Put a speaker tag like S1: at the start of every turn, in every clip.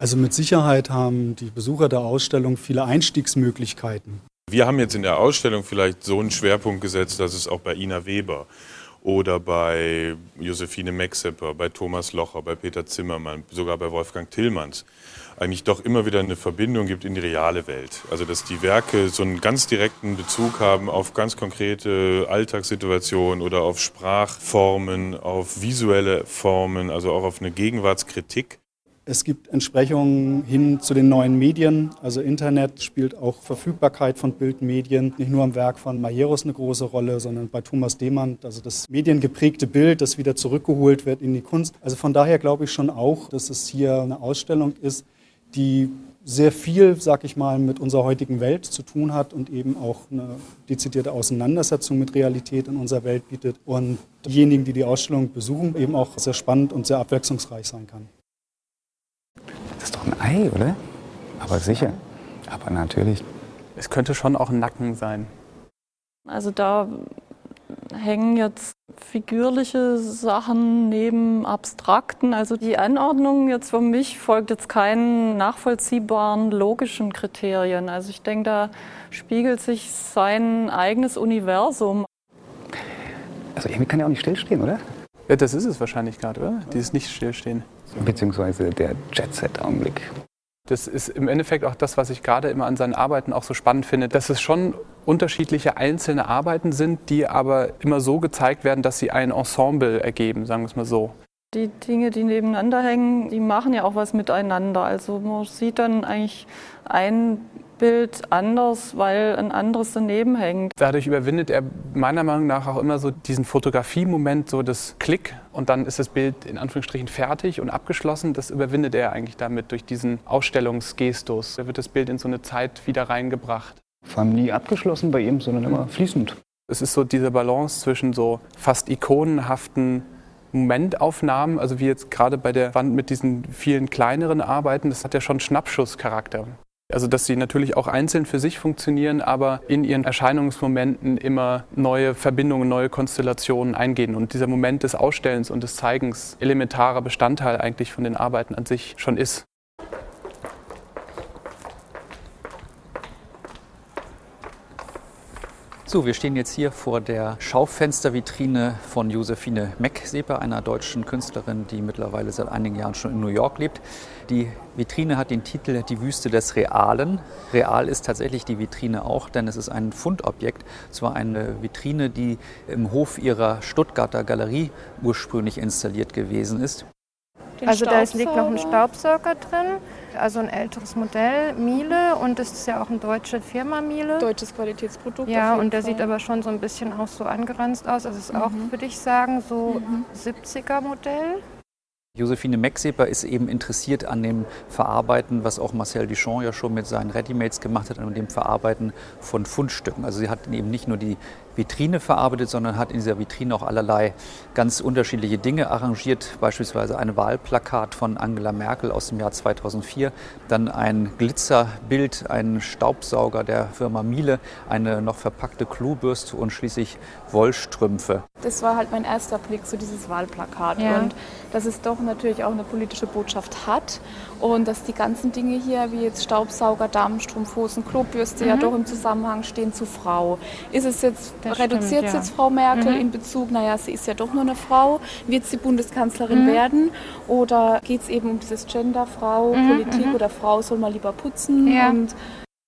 S1: Also mit Sicherheit haben die Besucher der Ausstellung viele Einstiegsmöglichkeiten.
S2: Wir haben jetzt in der Ausstellung vielleicht so einen Schwerpunkt gesetzt, dass es auch bei Ina Weber oder bei Josephine Mexeper, bei Thomas Locher, bei Peter Zimmermann, sogar bei Wolfgang Tillmanns eigentlich doch immer wieder eine Verbindung gibt in die reale Welt. Also dass die Werke so einen ganz direkten Bezug haben auf ganz konkrete Alltagssituationen oder auf Sprachformen, auf visuelle Formen, also auch auf eine Gegenwartskritik.
S1: Es gibt Entsprechungen hin zu den neuen Medien. Also Internet spielt auch Verfügbarkeit von Bildmedien. Nicht nur am Werk von Majeros eine große Rolle, sondern bei Thomas Demand, also das mediengeprägte Bild, das wieder zurückgeholt wird in die Kunst. Also von daher glaube ich schon auch, dass es hier eine Ausstellung ist, die sehr viel, sag ich mal, mit unserer heutigen Welt zu tun hat und eben auch eine dezidierte Auseinandersetzung mit Realität in unserer Welt bietet und diejenigen, die die Ausstellung besuchen, eben auch sehr spannend und sehr abwechslungsreich sein kann.
S3: Das ist doch ein Ei, oder? Aber sicher. Aber natürlich.
S4: Es könnte schon auch ein Nacken sein.
S5: Also da hängen jetzt figürliche Sachen neben abstrakten. Also die Anordnung jetzt für mich folgt jetzt keinen nachvollziehbaren logischen Kriterien. Also ich denke, da spiegelt sich sein eigenes Universum.
S3: Also irgendwie kann er auch nicht stillstehen, oder?
S4: Ja, das ist es wahrscheinlich gerade, oder? Dieses Nicht-Stillstehen.
S3: Beziehungsweise der Jet-Set-Augenblick.
S4: Das ist im Endeffekt auch das, was ich gerade immer an seinen Arbeiten auch so spannend finde, dass es schon unterschiedliche einzelne Arbeiten sind, die aber immer so gezeigt werden, dass sie ein Ensemble ergeben, sagen wir es mal so.
S5: Die Dinge, die nebeneinander hängen, die machen ja auch was miteinander. Also man sieht dann eigentlich ein Bild anders, weil ein anderes daneben hängt.
S4: Dadurch überwindet er meiner Meinung nach auch immer so diesen Fotografiemoment, so das Klick und dann ist das Bild in Anführungsstrichen fertig und abgeschlossen. Das überwindet er eigentlich damit durch diesen Ausstellungsgestus. Da wird das Bild in so eine Zeit wieder reingebracht.
S3: Vor allem nie abgeschlossen bei ihm, sondern immer fließend.
S4: Es ist so diese Balance zwischen so fast ikonenhaften Momentaufnahmen, also wie jetzt gerade bei der Wand mit diesen vielen kleineren Arbeiten, das hat ja schon Schnappschusscharakter. Also dass sie natürlich auch einzeln für sich funktionieren, aber in ihren Erscheinungsmomenten immer neue Verbindungen, neue Konstellationen eingehen. Und dieser Moment des Ausstellens und des Zeigens elementarer Bestandteil eigentlich von den Arbeiten an sich schon ist.
S6: So, wir stehen jetzt hier vor der Schaufenstervitrine von Josephine Meckseper, einer deutschen Künstlerin, die mittlerweile seit einigen Jahren schon in New York lebt. Die Vitrine hat den Titel Die Wüste des Realen. Real ist tatsächlich die Vitrine auch, denn es ist ein Fundobjekt. Es war eine Vitrine, die im Hof ihrer Stuttgarter Galerie ursprünglich installiert gewesen ist.
S7: also da liegt noch ein Staubsauger drin also ein älteres Modell, Miele, und das ist ja auch eine deutsche Firma Miele.
S5: Deutsches Qualitätsprodukt.
S7: Ja, und der Fall. sieht aber schon so ein bisschen auch so angeranzt aus. Also ist mhm. auch, würde ich sagen, so mhm. 70er Modell.
S6: Josephine Mexeper ist eben interessiert an dem Verarbeiten, was auch Marcel Duchamp ja schon mit seinen Readymates gemacht hat, an dem Verarbeiten von Fundstücken. Also sie hat eben nicht nur die Vitrine verarbeitet, sondern hat in dieser Vitrine auch allerlei ganz unterschiedliche Dinge arrangiert, beispielsweise ein Wahlplakat von Angela Merkel aus dem Jahr 2004, dann ein Glitzerbild, ein Staubsauger der Firma Miele, eine noch verpackte Klobürste und schließlich Wollstrümpfe.
S5: Das war halt mein erster Blick zu dieses Wahlplakat ja. und dass es doch natürlich auch eine politische Botschaft hat und dass die ganzen Dinge hier wie jetzt Staubsauger, Damenstrumpfhosen, Klobürste mhm. ja doch im Zusammenhang stehen zu Frau. Ist es jetzt das reduziert stimmt, ja. jetzt Frau Merkel mhm. in Bezug, naja, sie ist ja doch nur eine Frau, wird sie Bundeskanzlerin mhm. werden? Oder geht es eben um dieses Gender, Frau, mhm, Politik mhm. oder Frau soll mal lieber putzen?
S6: Ja. Und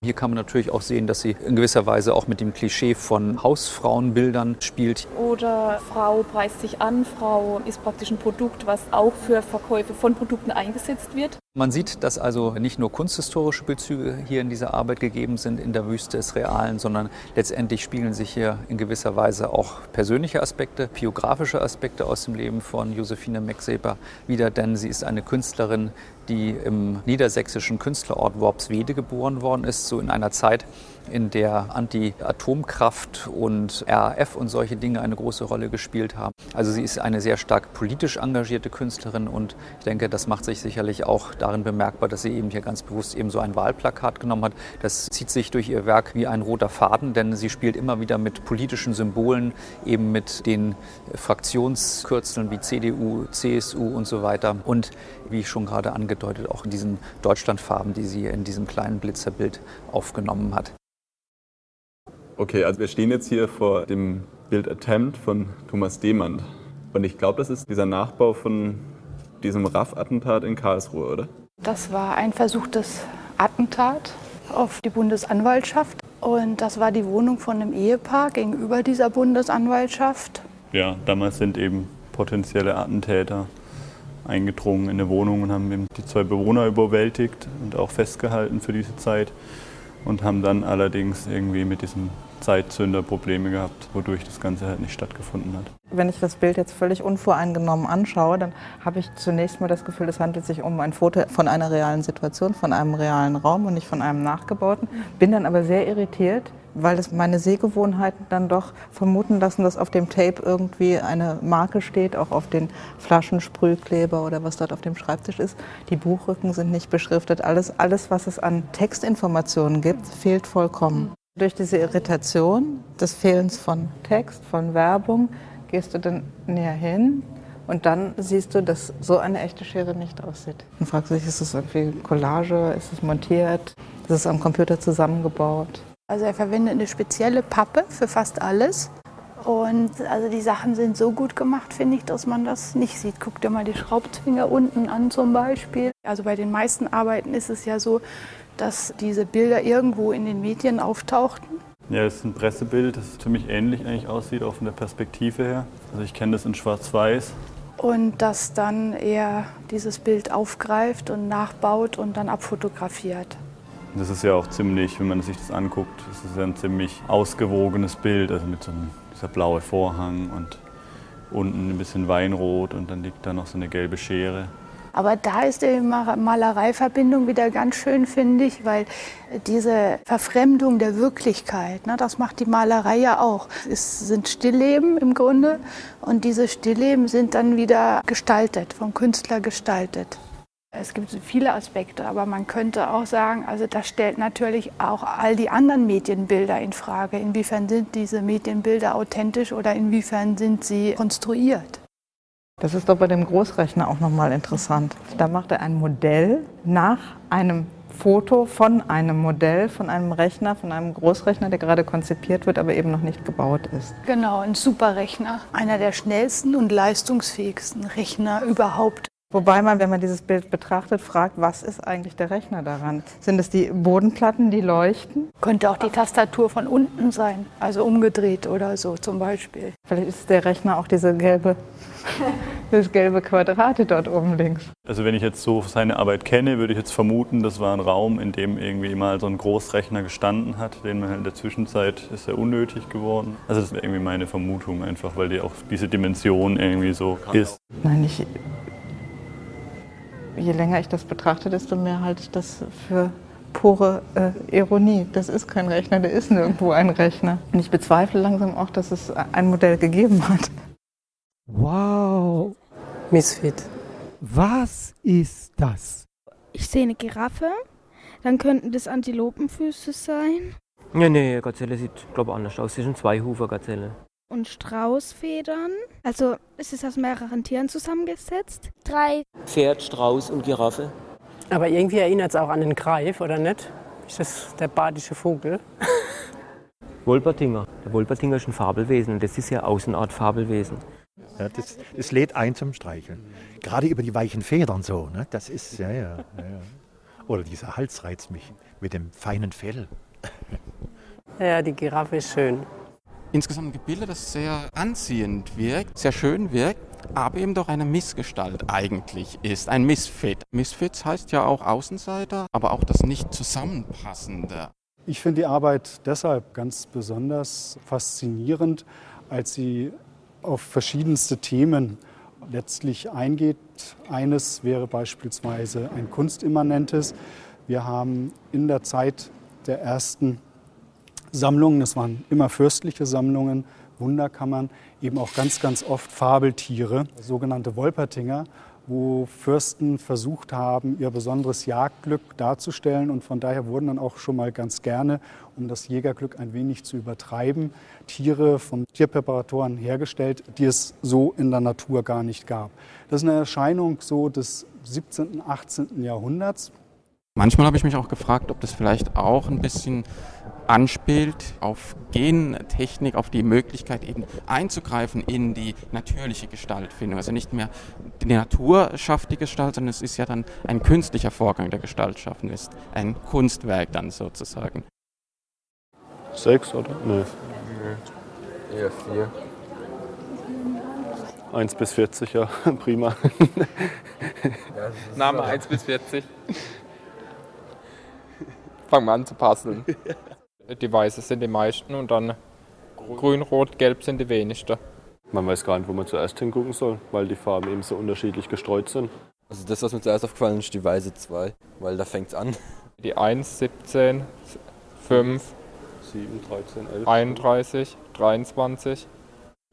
S6: hier kann man natürlich auch sehen, dass sie in gewisser Weise auch mit dem Klischee von Hausfrauenbildern spielt.
S5: Oder Frau preist sich an, Frau ist praktisch ein Produkt, was auch für Verkäufe von Produkten eingesetzt wird.
S6: Man sieht, dass also nicht nur kunsthistorische Bezüge hier in dieser Arbeit gegeben sind in der Wüste des Realen, sondern letztendlich spiegeln sich hier in gewisser Weise auch persönliche Aspekte, biografische Aspekte aus dem Leben von Josephine Mexeper wieder, denn sie ist eine Künstlerin, die im niedersächsischen Künstlerort Worpswede geboren worden ist, so in einer Zeit, in der Anti-Atomkraft und RAF und solche Dinge eine große Rolle gespielt haben. Also sie ist eine sehr stark politisch engagierte Künstlerin und ich denke, das macht sich sicherlich auch darin bemerkbar, dass sie eben hier ganz bewusst eben so ein Wahlplakat genommen hat. Das zieht sich durch ihr Werk wie ein roter Faden, denn sie spielt immer wieder mit politischen Symbolen, eben mit den Fraktionskürzeln wie CDU, CSU und so weiter. Und wie ich schon gerade angedeutet, auch in diesen Deutschlandfarben, die sie in diesem kleinen Blitzerbild aufgenommen hat.
S8: Okay, also wir stehen jetzt hier vor dem Bild Attempt von Thomas Demand. Und ich glaube, das ist dieser Nachbau von diesem RAF-Attentat in Karlsruhe, oder?
S9: Das war ein versuchtes Attentat auf die Bundesanwaltschaft. Und das war die Wohnung von einem Ehepaar gegenüber dieser Bundesanwaltschaft.
S8: Ja, damals sind eben potenzielle Attentäter eingedrungen in eine Wohnung und haben eben die zwei Bewohner überwältigt und auch festgehalten für diese Zeit und haben dann allerdings irgendwie mit diesem Zeitzünder Probleme gehabt, wodurch das Ganze halt nicht stattgefunden hat.
S10: Wenn ich das Bild jetzt völlig unvoreingenommen anschaue, dann habe ich zunächst mal das Gefühl, es handelt sich um ein Foto von einer realen Situation, von einem realen Raum und nicht von einem nachgebauten. Bin dann aber sehr irritiert, weil es meine Sehgewohnheiten dann doch vermuten lassen, dass auf dem Tape irgendwie eine Marke steht, auch auf den Flaschensprühkleber oder was dort auf dem Schreibtisch ist. Die Buchrücken sind nicht beschriftet. Alles, alles was es an Textinformationen gibt, fehlt vollkommen. Durch diese Irritation des Fehlens von Text, von Werbung, gehst du dann näher hin und dann siehst du, dass so eine echte Schere nicht aussieht. Dann fragst dich, ist es irgendwie Collage, ist es montiert, ist es am Computer zusammengebaut?
S9: Also er verwendet eine spezielle Pappe für fast alles. Und also die Sachen sind so gut gemacht, finde ich, dass man das nicht sieht. Guck dir mal die Schraubzwinger unten an zum Beispiel. Also bei den meisten Arbeiten ist es ja so, dass diese Bilder irgendwo in den Medien auftauchten.
S8: Ja, es ist ein Pressebild, das ziemlich ähnlich eigentlich aussieht, auch von der Perspektive her. Also ich kenne das in Schwarz-Weiß.
S9: Und dass dann er dieses Bild aufgreift und nachbaut und dann abfotografiert.
S8: Das ist ja auch ziemlich, wenn man sich das anguckt, das ist ja ein ziemlich ausgewogenes Bild, also mit so einem dieser blaue Vorhang und unten ein bisschen Weinrot und dann liegt da noch so eine gelbe Schere.
S9: Aber da ist die Malereiverbindung wieder ganz schön, finde ich, weil diese Verfremdung der Wirklichkeit, ne, das macht die Malerei ja auch. Es sind Stillleben im Grunde und diese Stillleben sind dann wieder gestaltet, vom Künstler gestaltet. Es gibt viele Aspekte, aber man könnte auch sagen, also das stellt natürlich auch all die anderen Medienbilder in Frage. Inwiefern sind diese Medienbilder authentisch oder inwiefern sind sie konstruiert?
S10: Das ist doch bei dem Großrechner auch nochmal interessant. Da macht er ein Modell nach einem Foto von einem Modell, von einem Rechner, von einem Großrechner, der gerade konzipiert wird, aber eben noch nicht gebaut ist.
S9: Genau, ein Superrechner. Einer der schnellsten und leistungsfähigsten Rechner überhaupt.
S10: Wobei man, wenn man dieses Bild betrachtet, fragt, was ist eigentlich der Rechner daran? Sind es die Bodenplatten, die leuchten?
S9: Könnte auch die Tastatur von unten sein, also umgedreht oder so zum Beispiel.
S10: Vielleicht ist der Rechner auch diese gelbe, das gelbe Quadrat dort oben links.
S8: Also wenn ich jetzt so seine Arbeit kenne, würde ich jetzt vermuten, das war ein Raum, in dem irgendwie mal so ein Großrechner gestanden hat, den man halt in der Zwischenzeit ist er unnötig geworden. Also das wäre irgendwie meine Vermutung einfach, weil die auch diese Dimension irgendwie so ist.
S10: Nein, ich je länger ich das betrachte, desto mehr halte ich das für pure äh, Ironie. Das ist kein Rechner, der ist nirgendwo ein Rechner. Und ich bezweifle langsam auch, dass es ein Modell gegeben hat.
S11: Wow.
S12: Misfit.
S11: Was ist das?
S13: Ich sehe eine Giraffe. Dann könnten das Antilopenfüße sein.
S12: Nee, nee, Gazelle sieht, glaube ich, anders aus. Das sind zwei Hufer Gazelle
S13: und Straußfedern. Also ist es aus mehreren Tieren zusammengesetzt.
S14: Drei.
S12: Pferd, Strauß und Giraffe.
S15: Aber irgendwie erinnert es auch an den Greif, oder nicht? Ist das der badische Vogel?
S12: Wolpertinger. Der Wolpertinger ist ein Fabelwesen und das ist ja auch eine Art Fabelwesen.
S11: Ja, das, das lädt ein zum Streicheln. Gerade über die weichen Federn so. Ne? Das ist, ja, ja, ja. Oder dieser Hals reizt mich mit dem feinen Fell.
S15: Ja, die Giraffe ist schön
S16: insgesamt ein Gebilde, das sehr anziehend wirkt, sehr schön wirkt, aber eben doch eine Missgestalt eigentlich ist, ein Misfit. Misfits heißt ja auch Außenseiter, aber auch das nicht zusammenpassende.
S1: Ich finde die Arbeit deshalb ganz besonders faszinierend, als sie auf verschiedenste Themen letztlich eingeht. Eines wäre beispielsweise ein kunstimmanentes. Wir haben in der Zeit der ersten Sammlungen, das waren immer fürstliche Sammlungen, Wunderkammern, eben auch ganz, ganz oft Fabeltiere, sogenannte Wolpertinger, wo Fürsten versucht haben, ihr besonderes Jagdglück darzustellen. Und von daher wurden dann auch schon mal ganz gerne, um das Jägerglück ein wenig zu übertreiben, Tiere von Tierpräparatoren hergestellt, die es so in der Natur gar nicht gab. Das ist eine Erscheinung so des 17., 18. Jahrhunderts.
S16: Manchmal habe ich mich auch gefragt, ob das vielleicht auch ein bisschen anspielt auf Gentechnik, auf die Möglichkeit eben einzugreifen in die natürliche Gestaltfindung. Also nicht mehr die Natur schafft die Gestalt, sondern es ist ja dann ein künstlicher Vorgang der Gestaltschaffen, ist ein Kunstwerk dann sozusagen.
S14: Sechs, oder? Nee.
S17: nee. Eher vier.
S14: 1 bis 40, ja, prima.
S17: Name 1 bis 40. Fangen wir an zu passeln. Die Weiße sind die meisten und dann Grün, Rot, Gelb sind die wenigsten.
S14: Man weiß gar nicht, wo man zuerst hingucken soll, weil die Farben eben so unterschiedlich gestreut sind.
S17: Also das, was mir zuerst aufgefallen ist, die Weiße 2, weil da fängt es an. Die 1, 17, 5,
S14: 7, 13, 11,
S17: 31, 23.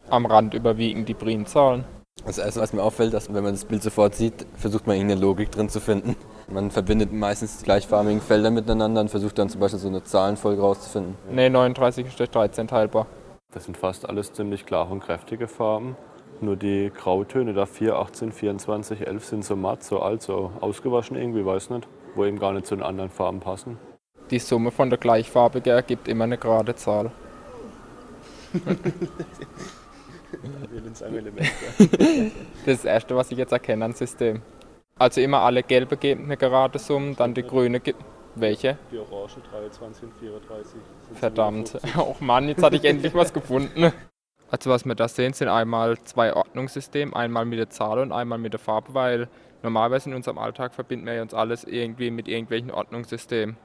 S17: Am Rand überwiegen die Primzahlen.
S12: Das erste, was mir auffällt, dass wenn man das Bild sofort sieht, versucht man irgendeine Logik drin zu finden. Man verbindet meistens die gleichfarbigen Felder miteinander und versucht dann zum Beispiel so eine Zahlenfolge rauszufinden.
S17: Ne, 39 ist durch 13 teilbar.
S14: Das sind fast alles ziemlich klare und kräftige Farben. Nur die Grautöne, da 4, 18, 24, 11 sind so matt, so alt, so ausgewaschen irgendwie, weiß nicht, wo eben gar nicht zu den anderen Farben passen.
S17: Die Summe von der gleichfarbigen ergibt immer eine gerade Zahl. das ist das Erste, was ich jetzt erkenne an System. Also immer alle gelbe geben eine gerade Summe, dann die grüne gibt. Welche?
S14: Die Orange 23 und 34.
S17: Verdammt. Oh Mann, jetzt hatte ich endlich was gefunden. Also was wir da sehen, sind einmal zwei Ordnungssysteme, einmal mit der Zahl und einmal mit der Farbe, weil normalerweise in unserem Alltag verbinden wir uns alles irgendwie mit irgendwelchen Ordnungssystemen.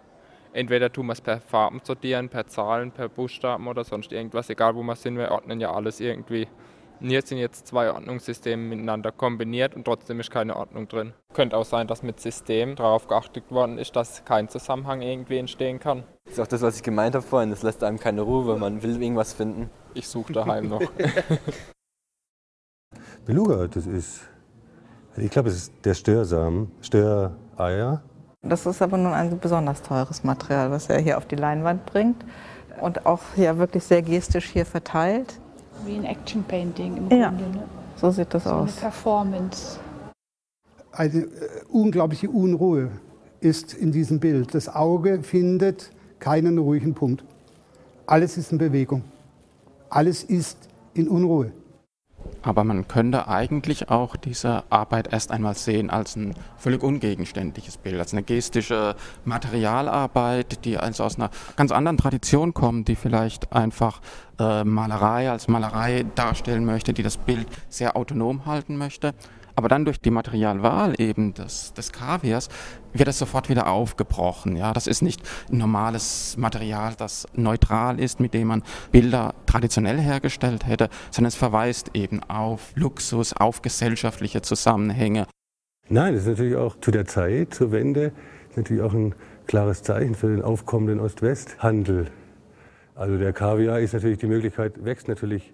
S17: Entweder tun wir es per Farben sortieren, per Zahlen, per Buchstaben oder sonst irgendwas, egal wo wir sind, wir ordnen ja alles irgendwie. Und hier sind jetzt zwei Ordnungssysteme miteinander kombiniert und trotzdem ist keine Ordnung drin. Könnte auch sein, dass mit System darauf geachtet worden ist, dass kein Zusammenhang irgendwie entstehen kann.
S12: Das ist auch das, was ich gemeint habe vorhin. Das lässt einem keine Ruhe, weil man will irgendwas finden.
S17: Ich suche daheim noch.
S18: Beluga, das ist, ich glaube, es ist der Störsamen, Störeier.
S10: Das ist aber nun ein besonders teures Material, was er hier auf die Leinwand bringt und auch ja wirklich sehr gestisch hier verteilt.
S9: Wie ein Action Painting im
S10: Ja.
S9: Grunde. Ne?
S10: So sieht das
S9: So
S10: aus.
S9: eine Performance.
S19: Eine äh, unglaubliche Unruhe ist in diesem Bild. Das Auge findet keinen ruhigen Punkt. Alles ist in Bewegung. Alles ist in Unruhe.
S16: Aber man könnte eigentlich auch diese Arbeit erst einmal sehen als ein völlig ungegenständliches Bild, als eine gestische Materialarbeit, die also aus einer ganz anderen Tradition kommt, die vielleicht einfach äh, Malerei als Malerei darstellen möchte, die das Bild sehr autonom halten möchte. Aber dann durch die Materialwahl eben des, des Kaviars wird es sofort wieder aufgebrochen. Ja, das ist nicht normales Material, das neutral ist, mit dem man Bilder traditionell hergestellt hätte, sondern es verweist eben auf Luxus, auf gesellschaftliche Zusammenhänge.
S18: Nein, das ist natürlich auch zu der Zeit, zur Wende, natürlich auch ein klares Zeichen für den aufkommenden Ost-West-Handel. Also der Kaviar ist natürlich die Möglichkeit, wächst natürlich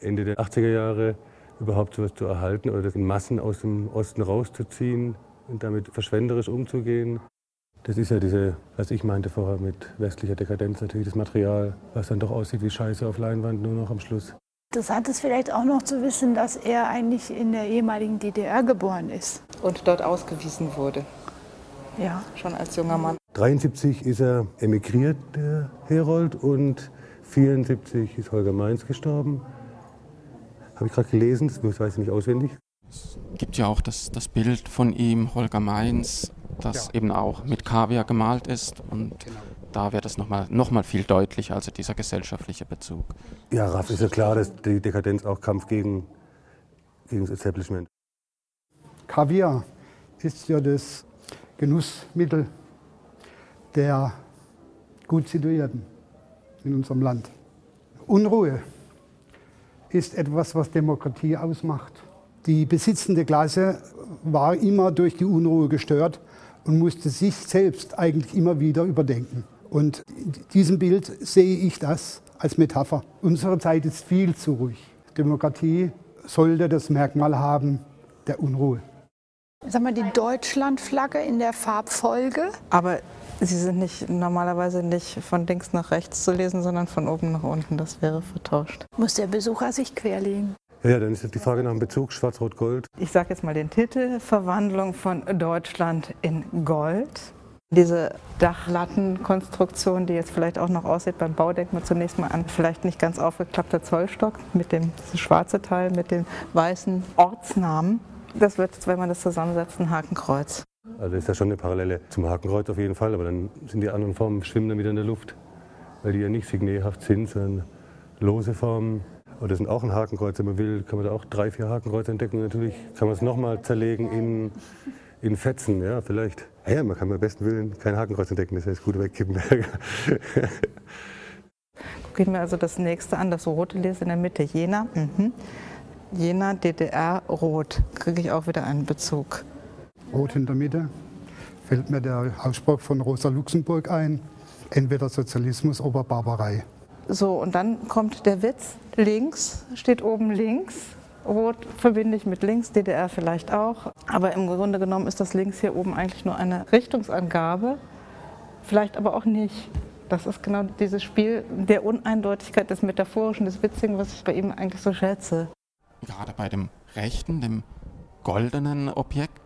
S18: Ende der 80er Jahre überhaupt sowas zu erhalten oder das in Massen aus dem Osten rauszuziehen und damit verschwenderisch umzugehen. Das ist ja diese, was ich meinte vorher mit westlicher Dekadenz, natürlich das Material, was dann doch aussieht wie Scheiße auf Leinwand, nur noch am Schluss.
S9: Interessant ist vielleicht auch noch zu wissen, dass er eigentlich in der ehemaligen DDR geboren ist.
S10: Und dort ausgewiesen wurde.
S9: Ja.
S10: Schon als junger Mann.
S18: 73 ist er emigriert, der Herold, und 74 ist Holger Mainz gestorben. Habe ich gerade gelesen, das weiß ich nicht auswendig.
S16: Es gibt ja auch das, das Bild von ihm, Holger Mainz, das
S18: Ja.
S16: eben auch mit Kaviar gemalt ist. Und da wird es nochmal noch mal viel deutlicher, also dieser gesellschaftliche Bezug.
S18: Ja, Raff ist ja klar, dass die Dekadenz auch Kampf gegen, gegen das Establishment.
S19: Kaviar ist ja das Genussmittel der gut Situierten in unserem Land. Unruhe ist etwas, was Demokratie ausmacht. Die besitzende Klasse war immer durch die Unruhe gestört und musste sich selbst eigentlich immer wieder überdenken. Und in diesem Bild sehe ich das als Metapher. Unsere Zeit ist viel zu ruhig. Demokratie sollte das Merkmal haben der Unruhe.
S9: Sag mal, die Deutschlandflagge in der Farbfolge.
S10: Aber sie sind nicht normalerweise nicht von links nach rechts zu lesen, sondern von oben nach unten. Das wäre vertauscht.
S9: Muss der Besucher sich querlegen.
S18: Ja, dann ist die Frage nach dem Bezug Schwarz-Rot-Gold.
S10: Ich sage jetzt mal den Titel: Verwandlung von Deutschland in Gold. Diese Dachlattenkonstruktion, die jetzt vielleicht auch noch aussieht beim Bau, denkt man zunächst mal an vielleicht nicht ganz aufgeklappter Zollstock mit dem schwarze Teil, mit den weißen Ortsnamen. Das wird, wenn man das zusammensetzt, ein Hakenkreuz.
S18: Also ist ja schon eine Parallele zum Hakenkreuz auf jeden Fall, aber dann sind die anderen Formen schwimmen dann wieder in der Luft, weil die ja nicht signehaft sind, sondern lose Formen. Und das sind auch ein Hakenkreuz, wenn man will, kann man da auch drei, vier Hakenkreuze entdecken. Natürlich kann man es nochmal zerlegen in, in Fetzen, ja, vielleicht. Ja, man kann beim besten Willen kein Hakenkreuz entdecken, das heißt gut wegkippen.
S10: Gucke ich mir also das nächste an, das rote lese in der Mitte, Jena. Mhm. Jena, DDR, rot. Kriege ich auch wieder einen Bezug.
S19: Rot in der Mitte fällt mir der Ausspruch von Rosa Luxemburg ein. Entweder Sozialismus oder Barbarei.
S10: So, und dann kommt der Witz. Links steht oben links. Rot verbinde ich mit links, DDR vielleicht auch. Aber im Grunde genommen ist das links hier oben eigentlich nur eine Richtungsangabe. Vielleicht aber auch nicht. Das ist genau dieses Spiel der Uneindeutigkeit, des Metaphorischen, des Witzigen, was ich bei ihm eigentlich so schätze.
S16: Gerade bei dem rechten, dem goldenen Objekt,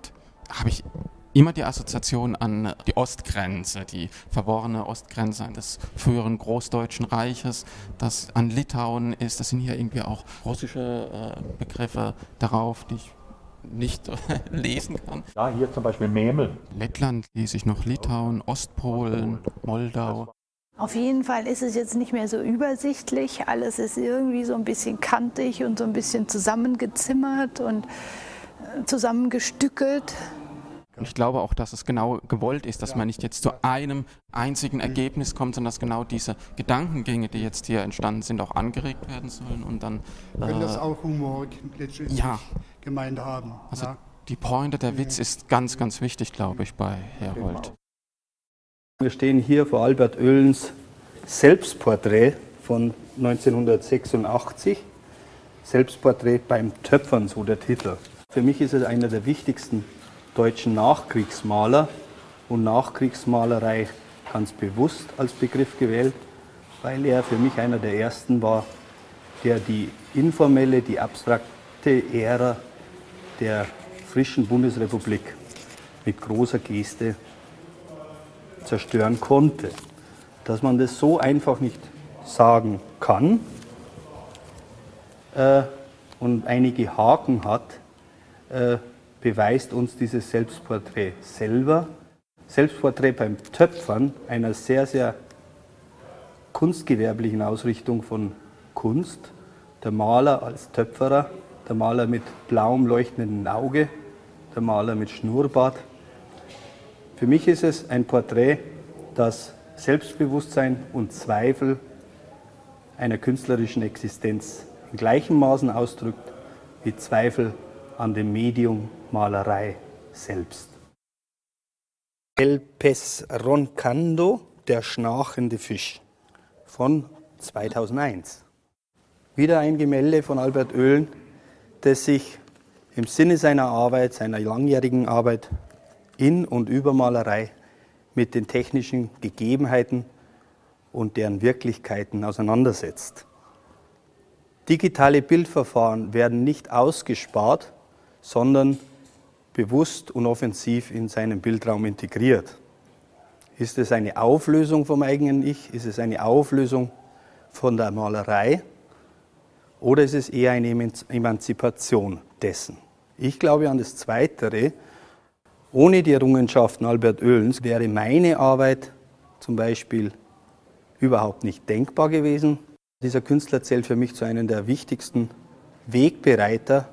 S16: habe ich immer die Assoziation an die Ostgrenze, die verworrene Ostgrenze des früheren Großdeutschen Reiches, das an Litauen ist. Das sind hier irgendwie auch russische äh, Begriffe darauf, die ich nicht lesen kann.
S11: Ja, hier zum Beispiel Memel.
S16: Lettland lese ich noch Litauen, Ostpolen, Moldau.
S9: Auf jeden Fall ist es jetzt nicht mehr so übersichtlich. Alles ist irgendwie so ein bisschen kantig und so ein bisschen zusammengezimmert und äh, zusammengestückelt.
S16: Und ich glaube auch, dass es genau gewollt ist, dass man nicht jetzt zu einem einzigen Ergebnis kommt, sondern dass genau diese Gedankengänge, die jetzt hier entstanden sind, auch angeregt werden sollen und dann.
S19: Wenn
S16: äh,
S19: das auch Humor letztendlich
S16: ja.
S19: gemeint haben.
S16: Also
S19: ja.
S16: die Pointe, der Witz ist ganz, ganz wichtig, glaube ich, bei Herold.
S20: Wir stehen hier vor Albert Oehlens Selbstporträt von 1986. Selbstporträt beim Töpfern, so der Titel. Für mich ist es einer der wichtigsten deutschen Nachkriegsmaler und Nachkriegsmalerei ganz bewusst als Begriff gewählt, weil er für mich einer der ersten war, der die informelle, die abstrakte Ära der frischen Bundesrepublik mit großer Geste zerstören konnte. Dass man das so einfach nicht sagen kann äh, und einige Haken hat, äh, beweist uns dieses Selbstporträt selber. Selbstporträt beim Töpfern, einer sehr, sehr kunstgewerblichen Ausrichtung von Kunst. Der Maler als Töpferer, der Maler mit blauem leuchtenden Auge, der Maler mit Schnurrbart. Für mich ist es ein Porträt, das Selbstbewusstsein und Zweifel einer künstlerischen Existenz in gleichem Maßen ausdrückt wie Zweifel an dem Medium Malerei selbst. El Pez Roncando, der schnarchende Fisch von 2001. Wieder ein Gemälde von Albert Oehlen, das sich im Sinne seiner Arbeit, seiner langjährigen Arbeit in und über Malerei mit den technischen Gegebenheiten und deren Wirklichkeiten auseinandersetzt. Digitale Bildverfahren werden nicht ausgespart, sondern bewusst und offensiv in seinen Bildraum integriert. Ist es eine Auflösung vom eigenen Ich? Ist es eine Auflösung von der Malerei? Oder ist es eher eine Emanzipation dessen? Ich glaube an das Zweitere. Ohne die Errungenschaften Albert Oehlens wäre meine Arbeit zum Beispiel überhaupt nicht denkbar gewesen. Dieser Künstler zählt für mich zu einem der wichtigsten Wegbereiter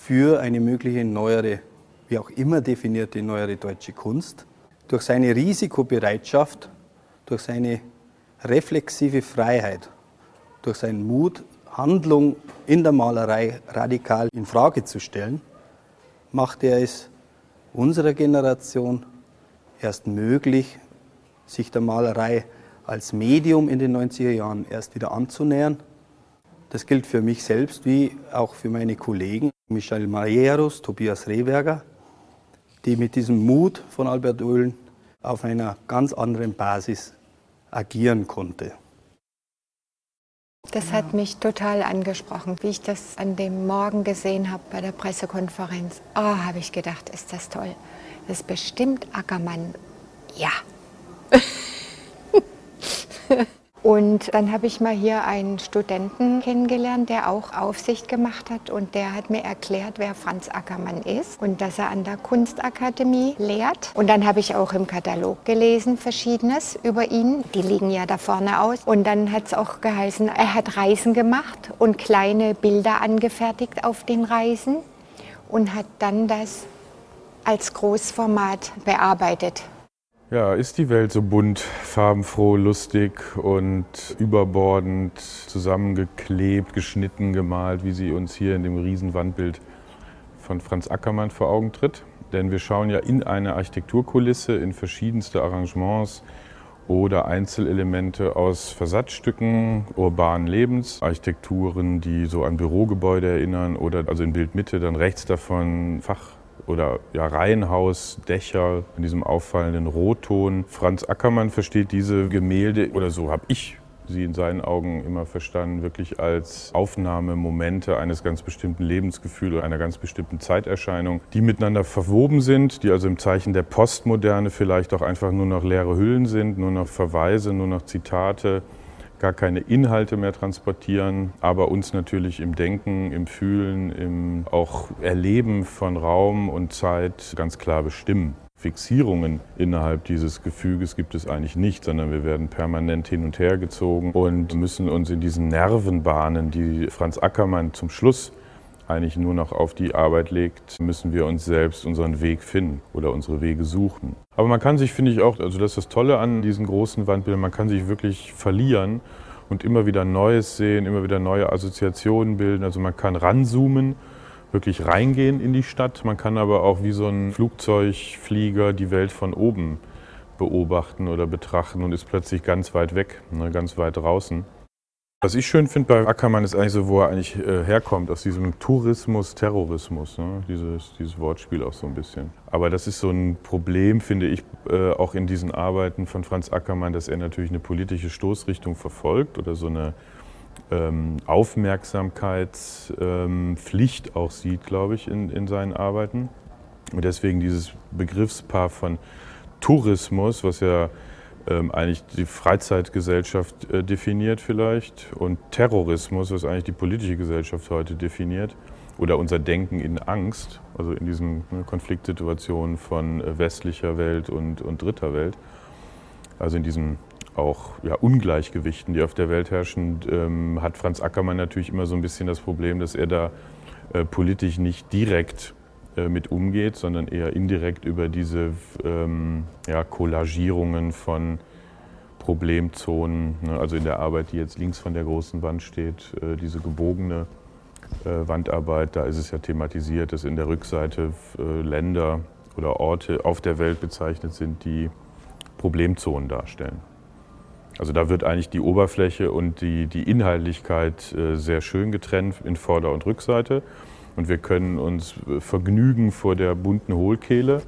S20: für eine mögliche neuere, wie auch immer definierte neuere deutsche Kunst. Durch seine Risikobereitschaft, durch seine reflexive Freiheit, durch seinen Mut, Handlung in der Malerei radikal in Frage zu stellen, macht er es unserer Generation erst möglich, sich der Malerei als Medium in den 90er Jahren erst wieder anzunähern. Das gilt für mich selbst wie auch für meine Kollegen Michel Marieros, Tobias Rehberger, die mit diesem Mut von Albert Oehlen auf einer ganz anderen Basis agieren konnte.
S21: Das hat mich total angesprochen, wie ich das an dem Morgen gesehen habe bei der Pressekonferenz. Oh, habe ich gedacht, ist das toll. Das ist bestimmt Ackermann. Ja. Und dann habe ich mal hier einen Studenten kennengelernt, der auch Aufsicht gemacht hat und der hat mir erklärt, wer Franz Ackermann ist und dass er an der Kunstakademie lehrt. Und dann habe ich auch im Katalog gelesen, verschiedenes über ihn. Die liegen ja da vorne aus. Und dann hat es auch geheißen, er hat Reisen gemacht und kleine Bilder angefertigt auf den Reisen und hat dann das als Großformat bearbeitet.
S2: Ja, ist die Welt so bunt, farbenfroh, lustig und überbordend zusammengeklebt, geschnitten, gemalt, wie sie uns hier in dem Riesenwandbild von Franz Ackermann vor Augen tritt? Denn wir schauen ja in eine Architekturkulisse, in verschiedenste Arrangements oder Einzelelemente aus Versatzstücken urbanen Lebens, Architekturen, die so an Bürogebäude erinnern oder also in Bildmitte dann rechts davon Fach oder ja, Reihenhaus, Dächer in diesem auffallenden Rotton. Franz Ackermann versteht diese Gemälde, oder so habe ich sie in seinen Augen immer verstanden, wirklich als Aufnahmemomente eines ganz bestimmten Lebensgefühls, einer ganz bestimmten Zeiterscheinung, die miteinander verwoben sind, die also im Zeichen der Postmoderne vielleicht auch einfach nur noch leere Hüllen sind, nur noch Verweise, nur noch Zitate, gar keine Inhalte mehr transportieren, aber uns natürlich im Denken, im Fühlen, im auch Erleben von Raum und Zeit ganz klar bestimmen. Fixierungen innerhalb dieses Gefüges gibt es eigentlich nicht, sondern wir werden permanent hin und her gezogen und müssen uns in diesen Nervenbahnen, die Franz Ackermann zum Schluss eigentlich nur noch auf die Arbeit legt, müssen wir uns selbst unseren Weg finden oder unsere Wege suchen. Aber man kann sich, finde ich auch, also das ist das Tolle an diesen großen Wandbildern, man kann sich wirklich verlieren und immer wieder Neues sehen, immer wieder neue Assoziationen bilden. Also man kann ranzoomen, wirklich reingehen in die Stadt. Man kann aber auch wie so ein Flugzeugflieger die Welt von oben beobachten oder betrachten und ist plötzlich ganz weit weg, ne, ganz weit draußen. Was ich schön finde bei Ackermann ist eigentlich so, wo er eigentlich äh, herkommt, aus diesem Tourismus, Terrorismus, ne? dieses, dieses Wortspiel auch so ein bisschen. Aber das ist so ein Problem, finde ich, äh, auch in diesen Arbeiten von Franz Ackermann, dass er natürlich eine politische Stoßrichtung verfolgt oder so eine ähm, Aufmerksamkeitspflicht ähm, auch sieht, glaube ich, in, in seinen Arbeiten. Und deswegen dieses Begriffspaar von Tourismus, was ja eigentlich die Freizeitgesellschaft äh, definiert vielleicht. Und Terrorismus, was eigentlich die politische Gesellschaft heute definiert. Oder unser Denken in Angst, also in diesen ne, Konfliktsituationen von äh, westlicher Welt und, und dritter Welt, also in diesen auch ja, Ungleichgewichten, die auf der Welt herrschen, ähm, hat Franz Ackermann natürlich immer so ein bisschen das Problem, dass er da äh, politisch nicht direkt mit umgeht, sondern eher indirekt über diese ähm, ja, Kollagierungen von Problemzonen, ne? also in der Arbeit, die jetzt links von der großen Wand steht, äh, diese gebogene äh, Wandarbeit, da ist es ja thematisiert, dass in der Rückseite äh, Länder oder Orte auf der Welt bezeichnet sind, die Problemzonen darstellen. Also da wird eigentlich die Oberfläche und die, die Inhaltlichkeit äh, sehr schön getrennt in Vorder- und Rückseite. Und wir können uns äh, vergnügen vor der bunten Hohlkehle,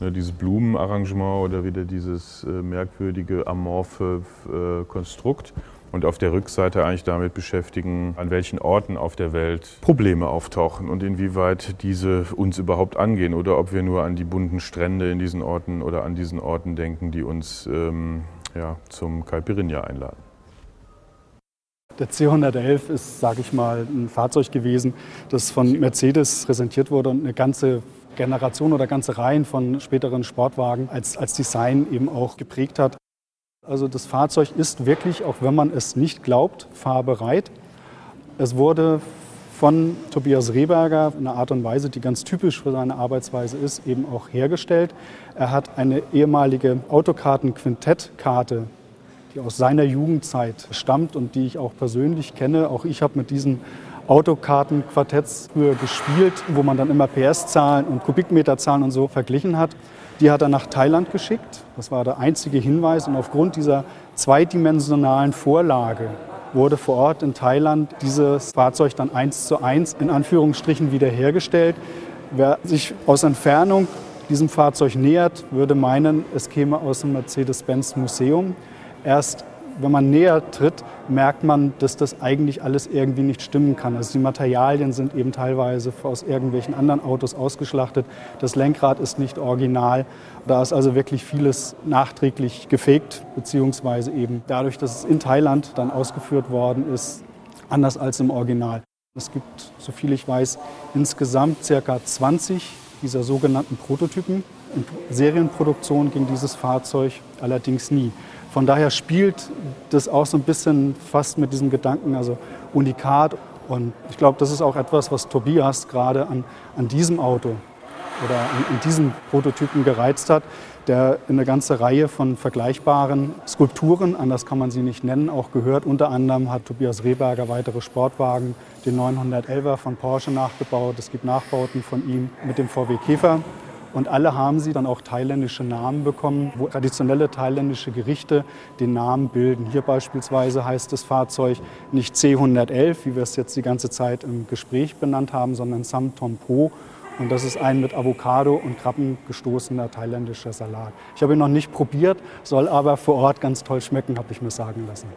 S2: ne, dieses Blumenarrangement oder wieder dieses äh, merkwürdige amorphe äh, Konstrukt. Und auf der Rückseite eigentlich damit beschäftigen, an welchen Orten auf der Welt Probleme auftauchen und inwieweit diese uns überhaupt angehen oder ob wir nur an die bunten Strände in diesen Orten oder an diesen Orten denken, die uns ähm, ja, zum Caipirinha einladen.
S1: Der C111 ist, sage ich mal, ein Fahrzeug gewesen, das von Mercedes präsentiert wurde und eine ganze Generation oder ganze Reihen von späteren Sportwagen als, als Design eben auch geprägt hat. Also das Fahrzeug ist wirklich, auch wenn man es nicht glaubt, fahrbereit. Es wurde von Tobias Rehberger in einer Art und Weise, die ganz typisch für seine Arbeitsweise ist, eben auch hergestellt. Er hat eine ehemalige Autokarten-Quintettkarte die aus seiner Jugendzeit stammt und die ich auch persönlich kenne. Auch ich habe mit diesen Autokartenquartetts gespielt, wo man dann immer PS-Zahlen und Kubikmeterzahlen und so verglichen hat. Die hat er nach Thailand geschickt. Das war der einzige Hinweis. Und aufgrund dieser zweidimensionalen Vorlage wurde vor Ort in Thailand dieses Fahrzeug dann eins zu eins in Anführungsstrichen wiederhergestellt. Wer sich aus Entfernung diesem Fahrzeug nähert, würde meinen, es käme aus dem Mercedes-Benz Museum. Erst wenn man näher tritt, merkt man, dass das eigentlich alles irgendwie nicht stimmen kann. Also die Materialien sind eben teilweise aus irgendwelchen anderen Autos ausgeschlachtet. Das Lenkrad ist nicht original. Da ist also wirklich vieles nachträglich gefaked, beziehungsweise eben dadurch, dass es in Thailand dann ausgeführt worden ist, anders als im Original. Es gibt, soviel ich weiß, insgesamt ca. 20 dieser sogenannten Prototypen. In Serienproduktion ging dieses Fahrzeug allerdings nie. Von daher spielt das auch so ein bisschen fast mit diesem Gedanken, also Unikat. Und ich glaube, das ist auch etwas, was Tobias gerade an, an diesem Auto oder an, an diesem Prototypen gereizt hat, der in eine ganze Reihe von vergleichbaren Skulpturen, anders kann man sie nicht nennen, auch gehört. Unter anderem hat Tobias Rehberger weitere Sportwagen, den 911er von Porsche nachgebaut. Es gibt Nachbauten von ihm mit dem VW Käfer. Und alle haben sie dann auch thailändische Namen bekommen, wo traditionelle thailändische Gerichte den Namen bilden. Hier beispielsweise heißt das Fahrzeug nicht C111, wie wir es jetzt die ganze Zeit im Gespräch benannt haben, sondern Sam Tom Po. Und das ist ein mit Avocado und Krabben gestoßener thailändischer Salat. Ich habe ihn noch nicht probiert, soll aber vor Ort ganz toll schmecken, habe ich mir sagen lassen.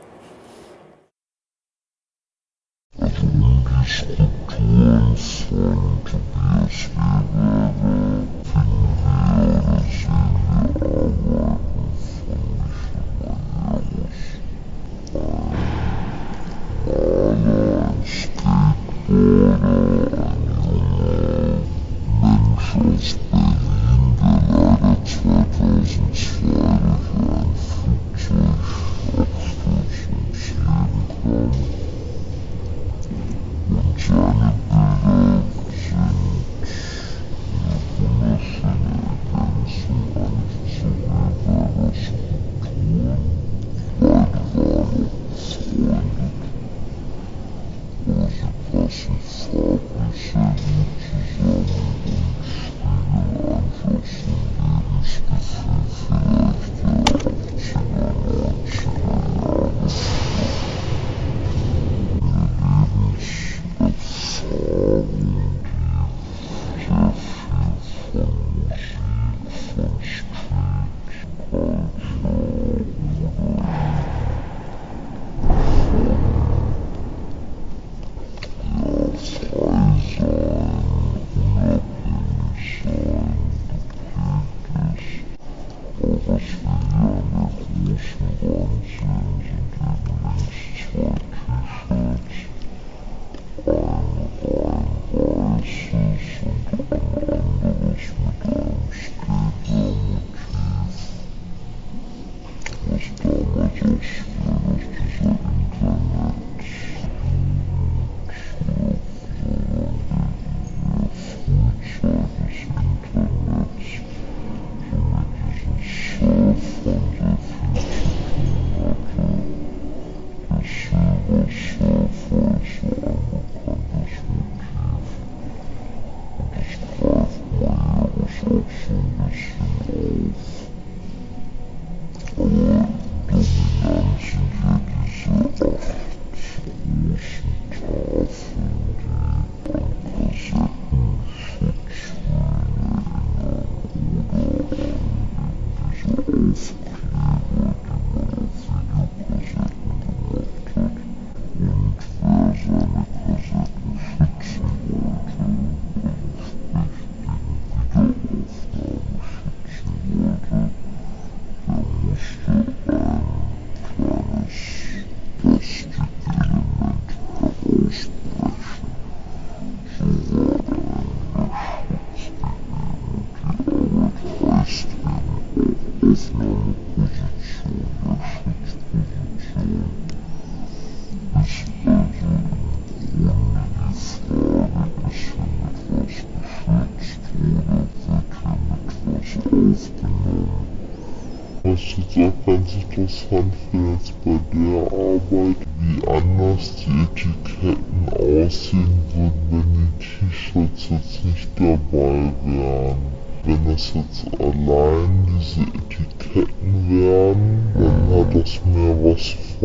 S22: Strukturen von Tobias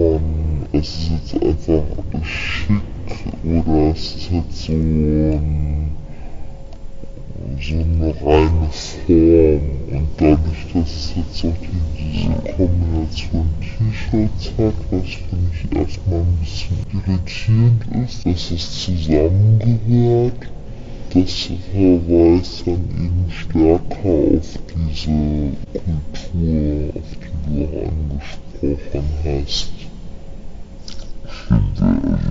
S22: von, es ist jetzt einfach schick oder es ist jetzt so, ein, so eine reine Form. Und dadurch, dass es jetzt auch diese Kombination T-Shirts hat, was für mich erstmal ein bisschen irritierend ist, dass es zusammengehört das verweist dann eben stärker auf diese Kultur, auf die du angesprochen hast. Santa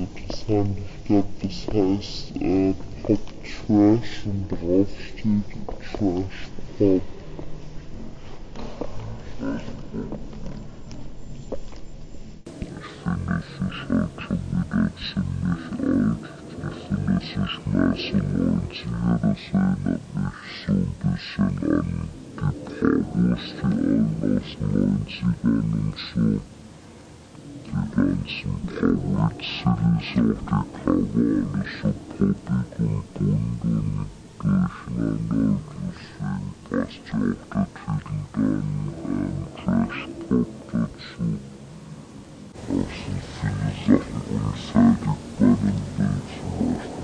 S22: gedrückt. Ich glaube, das heißt äh, Pop Trash und drauf steht Trash Pop. Jackson covered cities after Kavala supported Ubuntu meditation and noticing past after Titidan and trash puppetsu. see the philosophical side of Ben and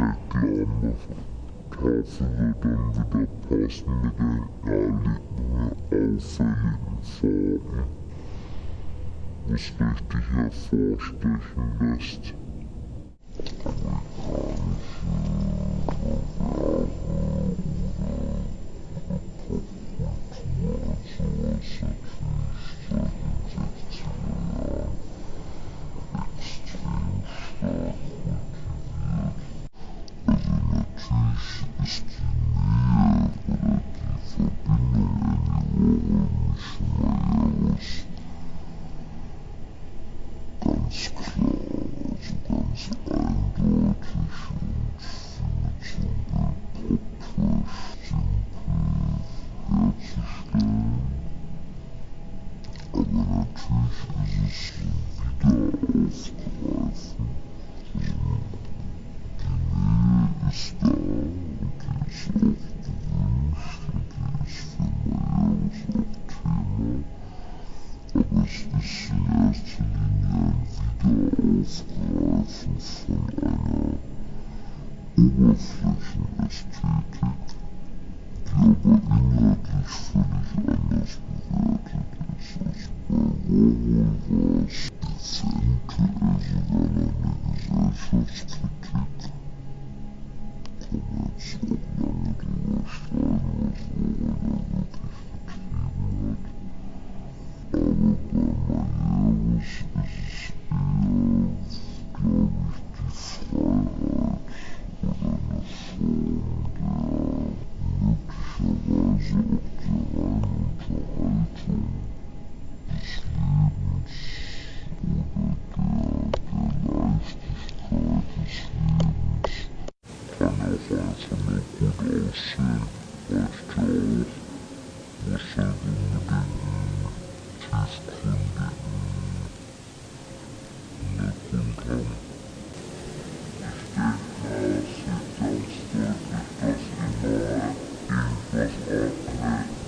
S22: Reklame verkaufen wir dann wieder passende naheliegende auffälligen Farben, was richtig hervorstechen lässt. Schmerzen in ihren Wiederaufgreifen von this earth time.